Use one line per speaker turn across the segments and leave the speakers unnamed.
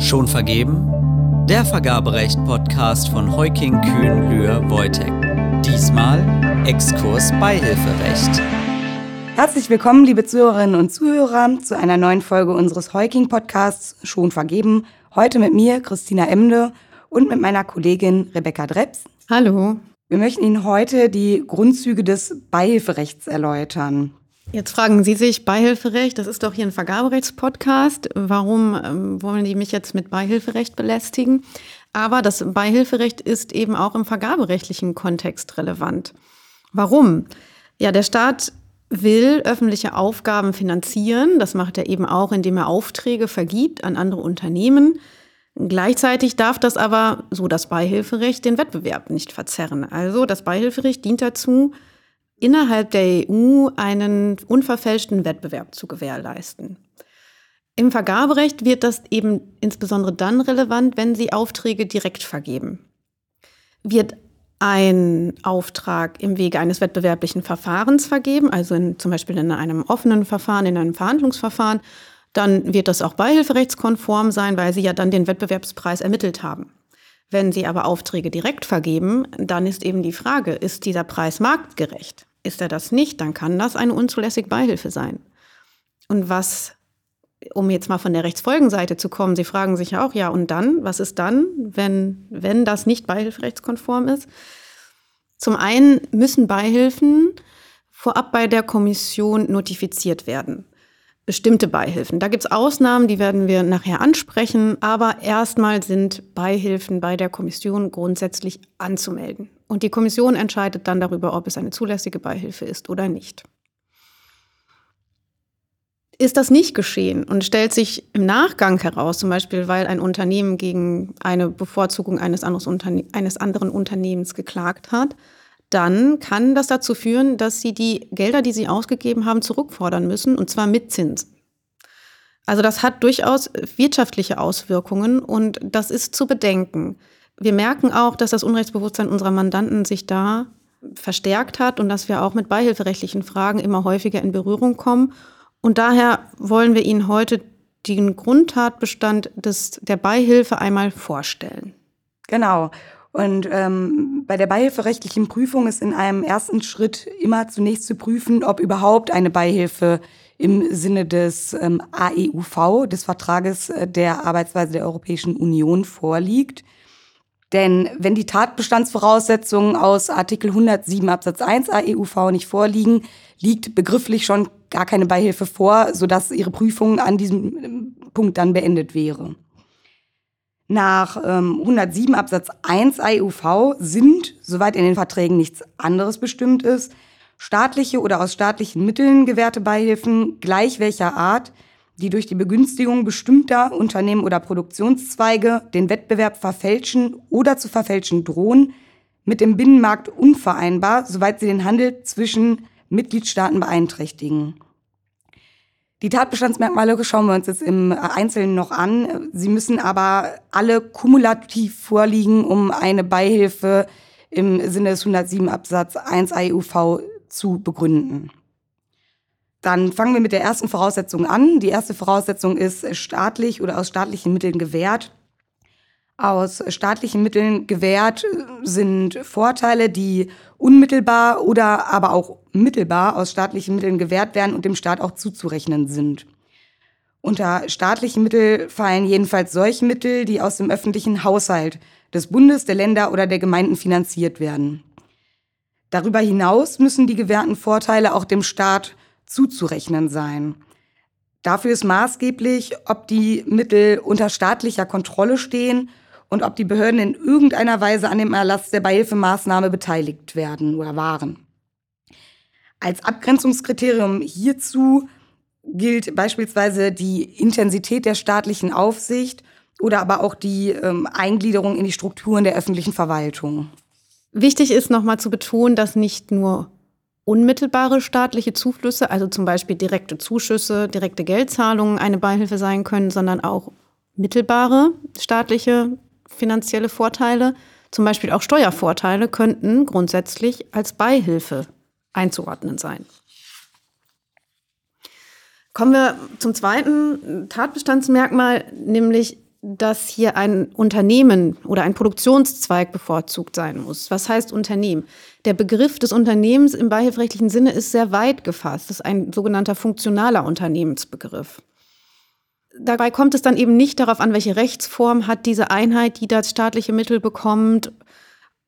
Schon vergeben? Der Vergaberecht-Podcast von Heuking Kühn Lühr Wojtek. Diesmal Exkurs Beihilferecht.
Herzlich willkommen, liebe Zuhörerinnen und Zuhörer, zu einer neuen Folge unseres Heuking-Podcasts Schon vergeben. Heute mit mir, Christina Emde, und mit meiner Kollegin Rebecca Dreps.
Hallo.
Wir möchten Ihnen heute die Grundzüge des Beihilferechts erläutern.
Jetzt fragen Sie sich, Beihilferecht, das ist doch hier ein Vergaberechtspodcast. Warum ähm, wollen die mich jetzt mit Beihilferecht belästigen? Aber das Beihilferecht ist eben auch im vergaberechtlichen Kontext relevant. Warum? Ja, der Staat will öffentliche Aufgaben finanzieren. Das macht er eben auch, indem er Aufträge vergibt an andere Unternehmen. Gleichzeitig darf das aber, so das Beihilferecht, den Wettbewerb nicht verzerren. Also das Beihilferecht dient dazu, innerhalb der EU einen unverfälschten Wettbewerb zu gewährleisten. Im Vergaberecht wird das eben insbesondere dann relevant, wenn Sie Aufträge direkt vergeben. Wird ein Auftrag im Wege eines wettbewerblichen Verfahrens vergeben, also in, zum Beispiel in einem offenen Verfahren, in einem Verhandlungsverfahren, dann wird das auch beihilferechtskonform sein, weil Sie ja dann den Wettbewerbspreis ermittelt haben. Wenn Sie aber Aufträge direkt vergeben, dann ist eben die Frage, ist dieser Preis marktgerecht? Ist er das nicht, dann kann das eine unzulässige Beihilfe sein. Und was, um jetzt mal von der Rechtsfolgenseite zu kommen, Sie fragen sich ja auch, ja, und dann, was ist dann, wenn, wenn das nicht beihilferechtskonform ist? Zum einen müssen Beihilfen vorab bei der Kommission notifiziert werden. Bestimmte Beihilfen. Da gibt es Ausnahmen, die werden wir nachher ansprechen, aber erstmal sind Beihilfen bei der Kommission grundsätzlich anzumelden. Und die Kommission entscheidet dann darüber, ob es eine zulässige Beihilfe ist oder nicht. Ist das nicht geschehen und stellt sich im Nachgang heraus, zum Beispiel weil ein Unternehmen gegen eine Bevorzugung eines, Unterne eines anderen Unternehmens geklagt hat, dann kann das dazu führen, dass sie die Gelder, die sie ausgegeben haben, zurückfordern müssen, und zwar mit Zinsen. Also das hat durchaus wirtschaftliche Auswirkungen und das ist zu bedenken wir merken auch, dass das Unrechtsbewusstsein unserer Mandanten sich da verstärkt hat und dass wir auch mit beihilferechtlichen Fragen immer häufiger in Berührung kommen. Und daher wollen wir Ihnen heute den Grundtatbestand des, der Beihilfe einmal vorstellen.
Genau. Und ähm, bei der beihilferechtlichen Prüfung ist in einem ersten Schritt immer zunächst zu prüfen, ob überhaupt eine Beihilfe im Sinne des ähm, AEUV, des Vertrages äh, der Arbeitsweise der Europäischen Union, vorliegt. Denn wenn die Tatbestandsvoraussetzungen aus Artikel 107 Absatz 1 AEUV nicht vorliegen, liegt begrifflich schon gar keine Beihilfe vor, sodass ihre Prüfung an diesem ähm, Punkt dann beendet wäre. Nach ähm, 107 Absatz 1 AEUV sind, soweit in den Verträgen nichts anderes bestimmt ist, staatliche oder aus staatlichen Mitteln gewährte Beihilfen gleich welcher Art die durch die Begünstigung bestimmter Unternehmen oder Produktionszweige den Wettbewerb verfälschen oder zu verfälschen drohen, mit dem Binnenmarkt unvereinbar, soweit sie den Handel zwischen Mitgliedstaaten beeinträchtigen. Die Tatbestandsmerkmale schauen wir uns jetzt im Einzelnen noch an. Sie müssen aber alle kumulativ vorliegen, um eine Beihilfe im Sinne des 107 Absatz 1 AEUV zu begründen. Dann fangen wir mit der ersten Voraussetzung an. Die erste Voraussetzung ist staatlich oder aus staatlichen Mitteln gewährt. Aus staatlichen Mitteln gewährt sind Vorteile, die unmittelbar oder aber auch mittelbar aus staatlichen Mitteln gewährt werden und dem Staat auch zuzurechnen sind. Unter staatliche Mittel fallen jedenfalls solche Mittel, die aus dem öffentlichen Haushalt des Bundes, der Länder oder der Gemeinden finanziert werden. Darüber hinaus müssen die gewährten Vorteile auch dem Staat zuzurechnen sein. Dafür ist maßgeblich, ob die Mittel unter staatlicher Kontrolle stehen und ob die Behörden in irgendeiner Weise an dem Erlass der Beihilfemaßnahme beteiligt werden oder waren. Als Abgrenzungskriterium hierzu gilt beispielsweise die Intensität der staatlichen Aufsicht oder aber auch die ähm, Eingliederung in die Strukturen der öffentlichen Verwaltung.
Wichtig ist nochmal zu betonen, dass nicht nur unmittelbare staatliche Zuflüsse, also zum Beispiel direkte Zuschüsse, direkte Geldzahlungen eine Beihilfe sein können, sondern auch mittelbare staatliche finanzielle Vorteile, zum Beispiel auch Steuervorteile, könnten grundsätzlich als Beihilfe einzuordnen sein. Kommen wir zum zweiten Tatbestandsmerkmal, nämlich dass hier ein Unternehmen oder ein Produktionszweig bevorzugt sein muss. Was heißt Unternehmen? Der Begriff des Unternehmens im beihilferechtlichen Sinne ist sehr weit gefasst. Das ist ein sogenannter funktionaler Unternehmensbegriff. Dabei kommt es dann eben nicht darauf an, welche Rechtsform hat diese Einheit, die das staatliche Mittel bekommt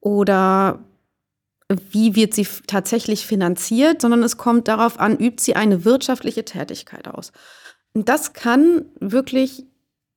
oder wie wird sie tatsächlich finanziert, sondern es kommt darauf an, übt sie eine wirtschaftliche Tätigkeit aus. Und das kann wirklich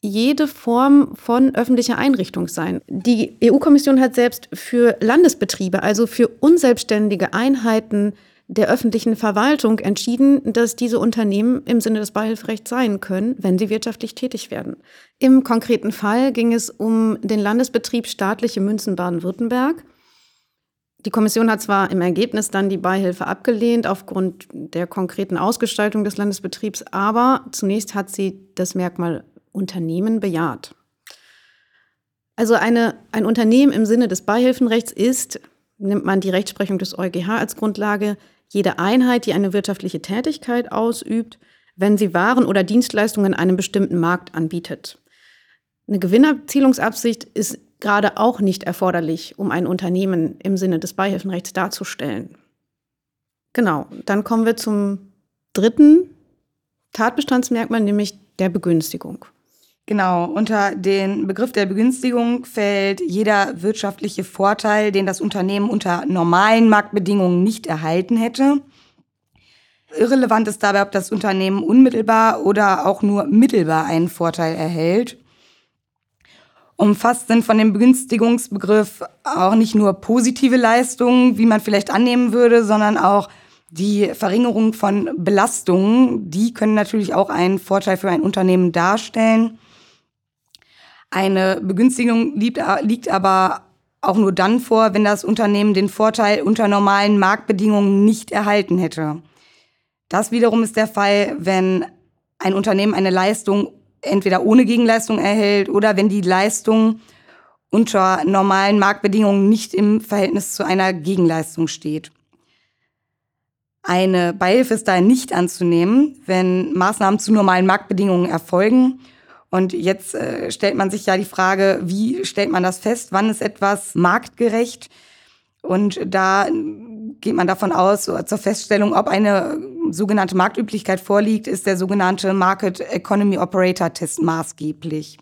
jede Form von öffentlicher Einrichtung sein. Die EU-Kommission hat selbst für Landesbetriebe, also für unselbstständige Einheiten der öffentlichen Verwaltung entschieden, dass diese Unternehmen im Sinne des Beihilferechts sein können, wenn sie wirtschaftlich tätig werden. Im konkreten Fall ging es um den Landesbetrieb staatliche Münzen Baden-Württemberg. Die Kommission hat zwar im Ergebnis dann die Beihilfe abgelehnt aufgrund der konkreten Ausgestaltung des Landesbetriebs, aber zunächst hat sie das Merkmal Unternehmen bejaht. Also eine, ein Unternehmen im Sinne des Beihilfenrechts ist, nimmt man die Rechtsprechung des EuGH als Grundlage, jede Einheit, die eine wirtschaftliche Tätigkeit ausübt, wenn sie Waren oder Dienstleistungen in einem bestimmten Markt anbietet. Eine Gewinnerzielungsabsicht ist gerade auch nicht erforderlich, um ein Unternehmen im Sinne des Beihilfenrechts darzustellen. Genau, dann kommen wir zum dritten Tatbestandsmerkmal, nämlich der Begünstigung.
Genau, unter den Begriff der Begünstigung fällt jeder wirtschaftliche Vorteil, den das Unternehmen unter normalen Marktbedingungen nicht erhalten hätte. Irrelevant ist dabei, ob das Unternehmen unmittelbar oder auch nur mittelbar einen Vorteil erhält. Umfasst sind von dem Begünstigungsbegriff auch nicht nur positive Leistungen, wie man vielleicht annehmen würde, sondern auch die Verringerung von Belastungen. Die können natürlich auch einen Vorteil für ein Unternehmen darstellen. Eine Begünstigung liegt, liegt aber auch nur dann vor, wenn das Unternehmen den Vorteil unter normalen Marktbedingungen nicht erhalten hätte. Das wiederum ist der Fall, wenn ein Unternehmen eine Leistung entweder ohne Gegenleistung erhält oder wenn die Leistung unter normalen Marktbedingungen nicht im Verhältnis zu einer Gegenleistung steht. Eine Beihilfe ist daher nicht anzunehmen, wenn Maßnahmen zu normalen Marktbedingungen erfolgen und jetzt äh, stellt man sich ja die Frage, wie stellt man das fest? Wann ist etwas marktgerecht? Und da geht man davon aus, zur Feststellung, ob eine sogenannte Marktüblichkeit vorliegt, ist der sogenannte Market Economy Operator Test maßgeblich.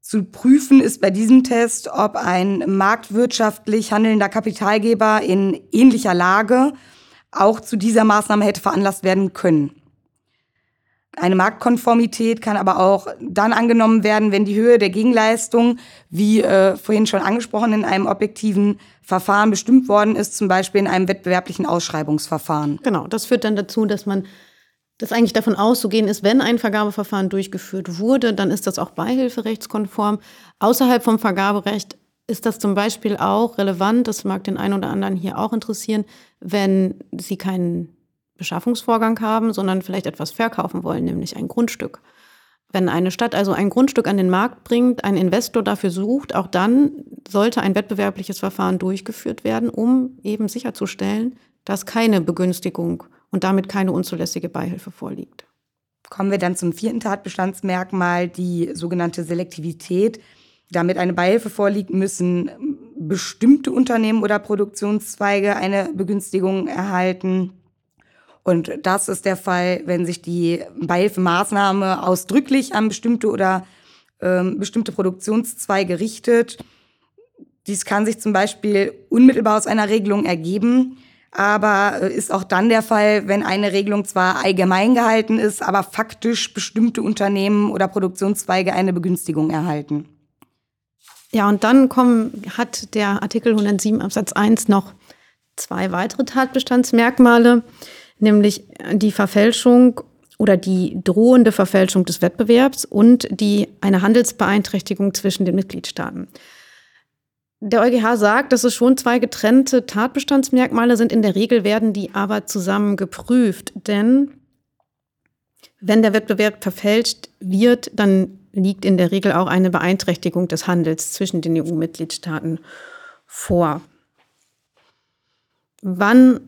Zu prüfen ist bei diesem Test, ob ein marktwirtschaftlich handelnder Kapitalgeber in ähnlicher Lage auch zu dieser Maßnahme hätte veranlasst werden können. Eine Marktkonformität kann aber auch dann angenommen werden, wenn die Höhe der Gegenleistung, wie äh, vorhin schon angesprochen, in einem objektiven Verfahren bestimmt worden ist, zum Beispiel in einem wettbewerblichen Ausschreibungsverfahren.
Genau, das führt dann dazu, dass man dass eigentlich davon auszugehen ist, wenn ein Vergabeverfahren durchgeführt wurde, dann ist das auch beihilferechtskonform. Außerhalb vom Vergaberecht ist das zum Beispiel auch relevant, das mag den einen oder anderen hier auch interessieren, wenn Sie keinen Beschaffungsvorgang haben, sondern vielleicht etwas verkaufen wollen, nämlich ein Grundstück. Wenn eine Stadt also ein Grundstück an den Markt bringt, ein Investor dafür sucht, auch dann sollte ein wettbewerbliches Verfahren durchgeführt werden, um eben sicherzustellen, dass keine Begünstigung und damit keine unzulässige Beihilfe vorliegt.
Kommen wir dann zum vierten Tatbestandsmerkmal, die sogenannte Selektivität. Damit eine Beihilfe vorliegt, müssen bestimmte Unternehmen oder Produktionszweige eine Begünstigung erhalten. Und das ist der Fall, wenn sich die Beihilfemaßnahme ausdrücklich an bestimmte oder ähm, bestimmte Produktionszweige richtet. Dies kann sich zum Beispiel unmittelbar aus einer Regelung ergeben, aber äh, ist auch dann der Fall, wenn eine Regelung zwar allgemein gehalten ist, aber faktisch bestimmte Unternehmen oder Produktionszweige eine Begünstigung erhalten.
Ja, und dann kommen, hat der Artikel 107 Absatz 1 noch zwei weitere Tatbestandsmerkmale nämlich die Verfälschung oder die drohende Verfälschung des Wettbewerbs und die eine Handelsbeeinträchtigung zwischen den Mitgliedstaaten. Der EuGH sagt, dass es schon zwei getrennte Tatbestandsmerkmale sind. In der Regel werden die aber zusammen geprüft, denn wenn der Wettbewerb verfälscht wird, dann liegt in der Regel auch eine Beeinträchtigung des Handels zwischen den EU-Mitgliedstaaten vor. Wann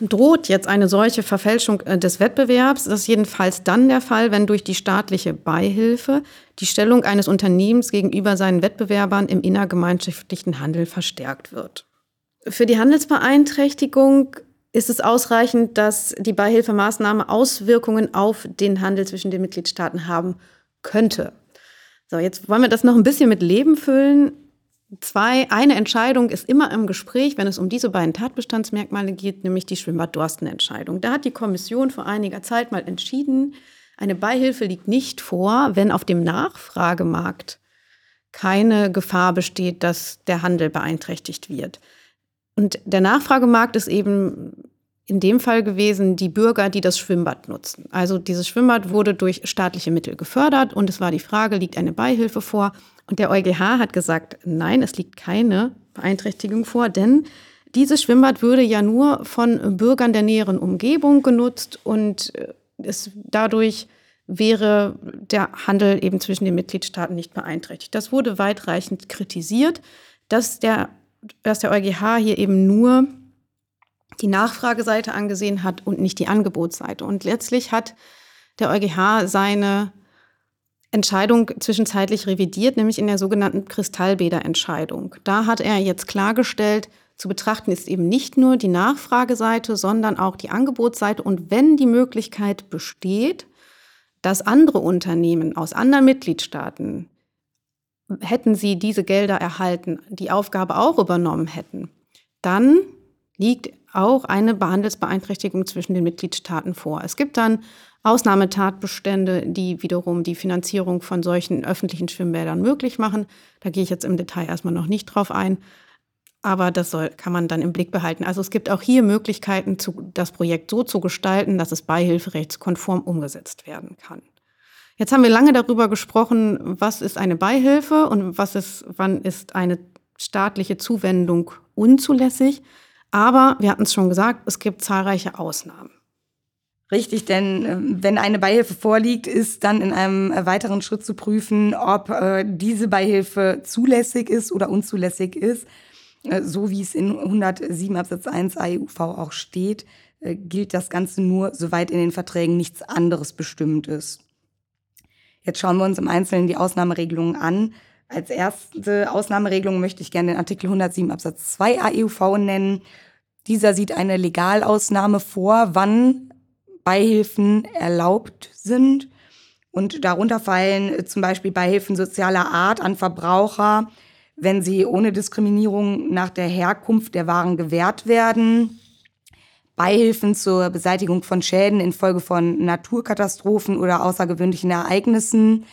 droht jetzt eine solche Verfälschung äh, des Wettbewerbs. Das ist jedenfalls dann der Fall, wenn durch die staatliche Beihilfe die Stellung eines Unternehmens gegenüber seinen Wettbewerbern im innergemeinschaftlichen Handel verstärkt wird. Für die Handelsbeeinträchtigung ist es ausreichend, dass die Beihilfemaßnahme Auswirkungen auf den Handel zwischen den Mitgliedstaaten haben könnte. So, jetzt wollen wir das noch ein bisschen mit Leben füllen. Zwei, eine Entscheidung ist immer im Gespräch, wenn es um diese beiden Tatbestandsmerkmale geht, nämlich die Schwimmbad-Dorsten-Entscheidung. Da hat die Kommission vor einiger Zeit mal entschieden, eine Beihilfe liegt nicht vor, wenn auf dem Nachfragemarkt keine Gefahr besteht, dass der Handel beeinträchtigt wird. Und der Nachfragemarkt ist eben in dem Fall gewesen die Bürger, die das Schwimmbad nutzen. Also dieses Schwimmbad wurde durch staatliche Mittel gefördert und es war die Frage, liegt eine Beihilfe vor? Und der EuGH hat gesagt, nein, es liegt keine Beeinträchtigung vor, denn dieses Schwimmbad würde ja nur von Bürgern der näheren Umgebung genutzt und äh, es dadurch wäre der Handel eben zwischen den Mitgliedstaaten nicht beeinträchtigt. Das wurde weitreichend kritisiert, dass der, dass der EuGH hier eben nur die Nachfrageseite angesehen hat und nicht die Angebotsseite. Und letztlich hat der EuGH seine Entscheidung zwischenzeitlich revidiert, nämlich in der sogenannten Kristallbäderentscheidung. Da hat er jetzt klargestellt, zu betrachten ist eben nicht nur die Nachfrageseite, sondern auch die Angebotsseite. Und wenn die Möglichkeit besteht, dass andere Unternehmen aus anderen Mitgliedstaaten, hätten sie diese Gelder erhalten, die Aufgabe auch übernommen hätten, dann liegt auch eine Handelsbeeinträchtigung zwischen den Mitgliedstaaten vor. Es gibt dann Ausnahmetatbestände, die wiederum die Finanzierung von solchen öffentlichen Schwimmbädern möglich machen. Da gehe ich jetzt im Detail erstmal noch nicht drauf ein. Aber das soll, kann man dann im Blick behalten. Also es gibt auch hier Möglichkeiten, zu, das Projekt so zu gestalten, dass es beihilferechtskonform umgesetzt werden kann. Jetzt haben wir lange darüber gesprochen, was ist eine Beihilfe und was ist, wann ist eine staatliche Zuwendung unzulässig. Aber wir hatten es schon gesagt, es gibt zahlreiche Ausnahmen.
Richtig, denn äh, wenn eine Beihilfe vorliegt, ist dann in einem äh, weiteren Schritt zu prüfen, ob äh, diese Beihilfe zulässig ist oder unzulässig ist. So wie es in 107 Absatz 1 AEUV auch steht, gilt das Ganze nur, soweit in den Verträgen nichts anderes bestimmt ist. Jetzt schauen wir uns im Einzelnen die Ausnahmeregelungen an. Als erste Ausnahmeregelung möchte ich gerne den Artikel 107 Absatz 2 AEUV nennen. Dieser sieht eine Legalausnahme vor, wann Beihilfen erlaubt sind. Und darunter fallen äh, zum Beispiel Beihilfen sozialer Art an Verbraucher, wenn sie ohne Diskriminierung nach der Herkunft der Waren gewährt werden. Beihilfen zur Beseitigung von Schäden infolge von Naturkatastrophen oder außergewöhnlichen Ereignissen,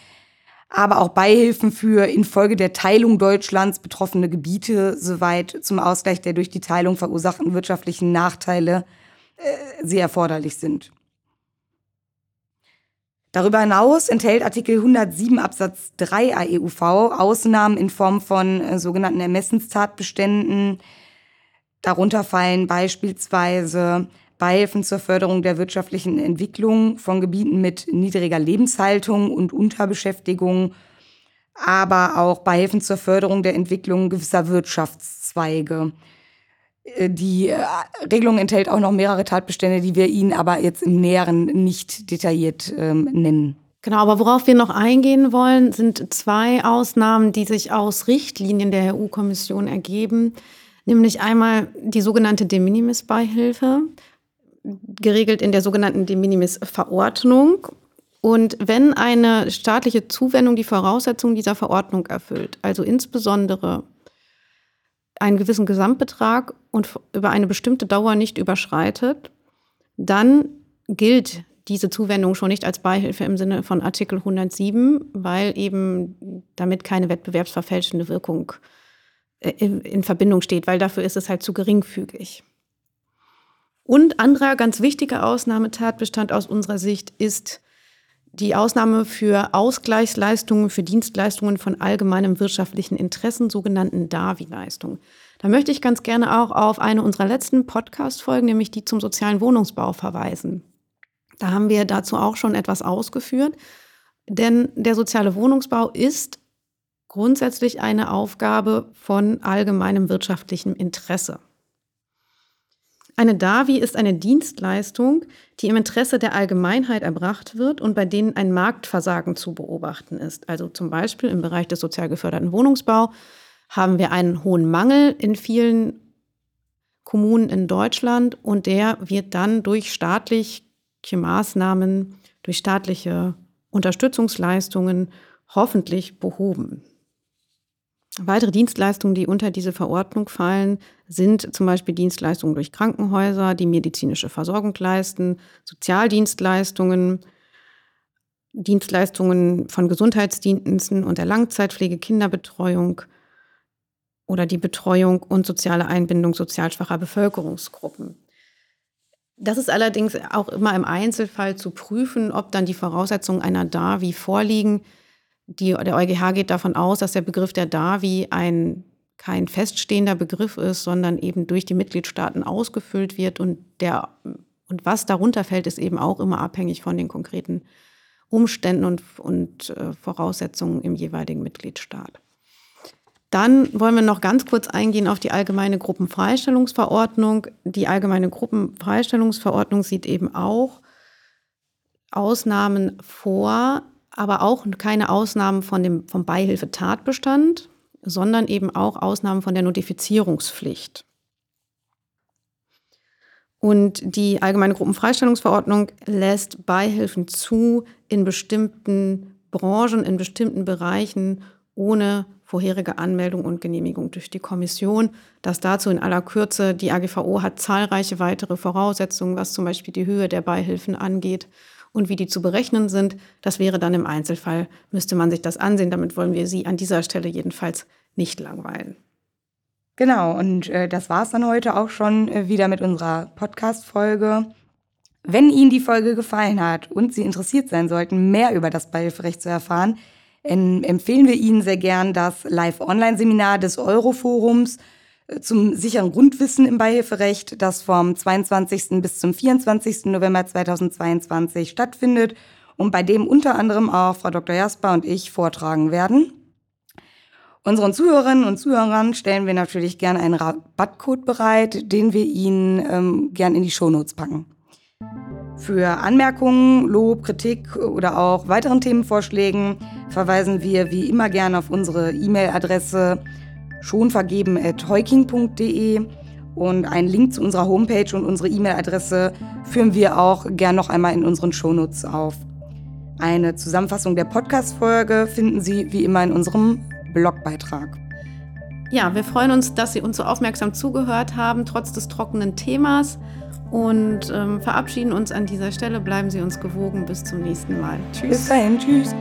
aber auch Beihilfen für infolge der Teilung Deutschlands betroffene Gebiete, soweit zum Ausgleich der durch die Teilung verursachten wirtschaftlichen Nachteile äh, sie erforderlich sind. Darüber hinaus enthält Artikel 107 Absatz 3 AEUV Ausnahmen in Form von äh, sogenannten Ermessenstatbeständen. Darunter fallen beispielsweise Beihilfen zur Förderung der wirtschaftlichen Entwicklung von Gebieten mit niedriger Lebenshaltung und Unterbeschäftigung, aber auch Beihilfen zur Förderung der Entwicklung gewisser Wirtschaftszweige. Äh, die äh, Regelung enthält auch noch mehrere Tatbestände, die wir Ihnen aber jetzt im Näheren nicht detailliert ähm, nennen.
Genau, aber worauf wir noch eingehen wollen, sind zwei Ausnahmen, die sich aus Richtlinien der EU-Kommission ergeben, nämlich einmal die sogenannte De Minimis-Beihilfe, geregelt in der sogenannten De Minimis-Verordnung. Und wenn eine staatliche Zuwendung die Voraussetzungen dieser Verordnung erfüllt, also insbesondere einen gewissen Gesamtbetrag und über eine bestimmte Dauer nicht überschreitet, dann gilt diese Zuwendung schon nicht als Beihilfe im Sinne von Artikel 107, weil eben damit keine wettbewerbsverfälschende Wirkung äh, in Verbindung steht, weil dafür ist es halt zu geringfügig. Und anderer ganz wichtiger Ausnahmetatbestand aus unserer Sicht ist die Ausnahme für Ausgleichsleistungen für Dienstleistungen von allgemeinem wirtschaftlichen Interessen, sogenannten DAVI-Leistungen. Da möchte ich ganz gerne auch auf eine unserer letzten Podcast-Folgen, nämlich die zum sozialen Wohnungsbau, verweisen. Da haben wir dazu auch schon etwas ausgeführt, denn der soziale Wohnungsbau ist grundsätzlich eine Aufgabe von allgemeinem wirtschaftlichem Interesse. Eine DAVI ist eine Dienstleistung, die im Interesse der Allgemeinheit erbracht wird und bei denen ein Marktversagen zu beobachten ist. Also zum Beispiel im Bereich des sozial geförderten Wohnungsbau haben wir einen hohen Mangel in vielen Kommunen in Deutschland und der wird dann durch staatliche Maßnahmen, durch staatliche Unterstützungsleistungen hoffentlich behoben. Weitere Dienstleistungen, die unter diese Verordnung fallen, sind zum Beispiel Dienstleistungen durch Krankenhäuser, die medizinische Versorgung leisten, Sozialdienstleistungen, Dienstleistungen von Gesundheitsdiensten und der Langzeitpflege, Kinderbetreuung oder die Betreuung und soziale Einbindung sozial schwacher Bevölkerungsgruppen. Das ist allerdings auch immer im Einzelfall zu prüfen, ob dann die Voraussetzungen einer DAVI vorliegen. Die, der EuGH geht davon aus, dass der Begriff der DAVI ein kein feststehender Begriff ist, sondern eben durch die Mitgliedstaaten ausgefüllt wird und der und was darunter fällt, ist eben auch immer abhängig von den konkreten Umständen und, und äh, Voraussetzungen im jeweiligen Mitgliedstaat. Dann wollen wir noch ganz kurz eingehen auf die allgemeine Gruppenfreistellungsverordnung. Die allgemeine Gruppenfreistellungsverordnung sieht eben auch Ausnahmen vor, aber auch keine Ausnahmen von dem, vom Beihilfetatbestand, sondern eben auch Ausnahmen von der Notifizierungspflicht. Und die Allgemeine Gruppenfreistellungsverordnung lässt Beihilfen zu in bestimmten Branchen, in bestimmten Bereichen ohne vorherige Anmeldung und Genehmigung durch die Kommission. Das dazu in aller Kürze. Die AGVO hat zahlreiche weitere Voraussetzungen, was zum Beispiel die Höhe der Beihilfen angeht und wie die zu berechnen sind. Das wäre dann im Einzelfall, müsste man sich das ansehen. Damit wollen wir Sie an dieser Stelle jedenfalls nicht langweilen.
Genau, und äh, das war es dann heute auch schon äh, wieder mit unserer Podcast-Folge. Wenn Ihnen die Folge gefallen hat und Sie interessiert sein sollten, mehr über das Beihilferecht zu erfahren, empfehlen wir Ihnen sehr gern das Live-Online-Seminar des Euroforums äh, zum sicheren Grundwissen im Beihilferecht, das vom 22. bis zum 24. November 2022 stattfindet und bei dem unter anderem auch Frau Dr. Jasper und ich vortragen werden. Unseren Zuhörerinnen und Zuhörern stellen wir natürlich gerne einen Rabattcode bereit, den wir Ihnen ähm, gern in die Shownotes packen. Für Anmerkungen, Lob, Kritik oder auch weiteren Themenvorschlägen verweisen wir wie immer gerne auf unsere E-Mail-Adresse schonvergeben.heuking.de und einen Link zu unserer Homepage und unsere E-Mail-Adresse führen wir auch gern noch einmal in unseren Shownotes auf. Eine Zusammenfassung der Podcast-Folge finden Sie wie immer in unserem Blogbeitrag.
Ja, wir freuen uns, dass Sie uns so aufmerksam zugehört haben, trotz des trockenen Themas. Und ähm, verabschieden uns an dieser Stelle. Bleiben Sie uns gewogen. Bis zum nächsten Mal.
Tschüss. Bis dahin. Tschüss.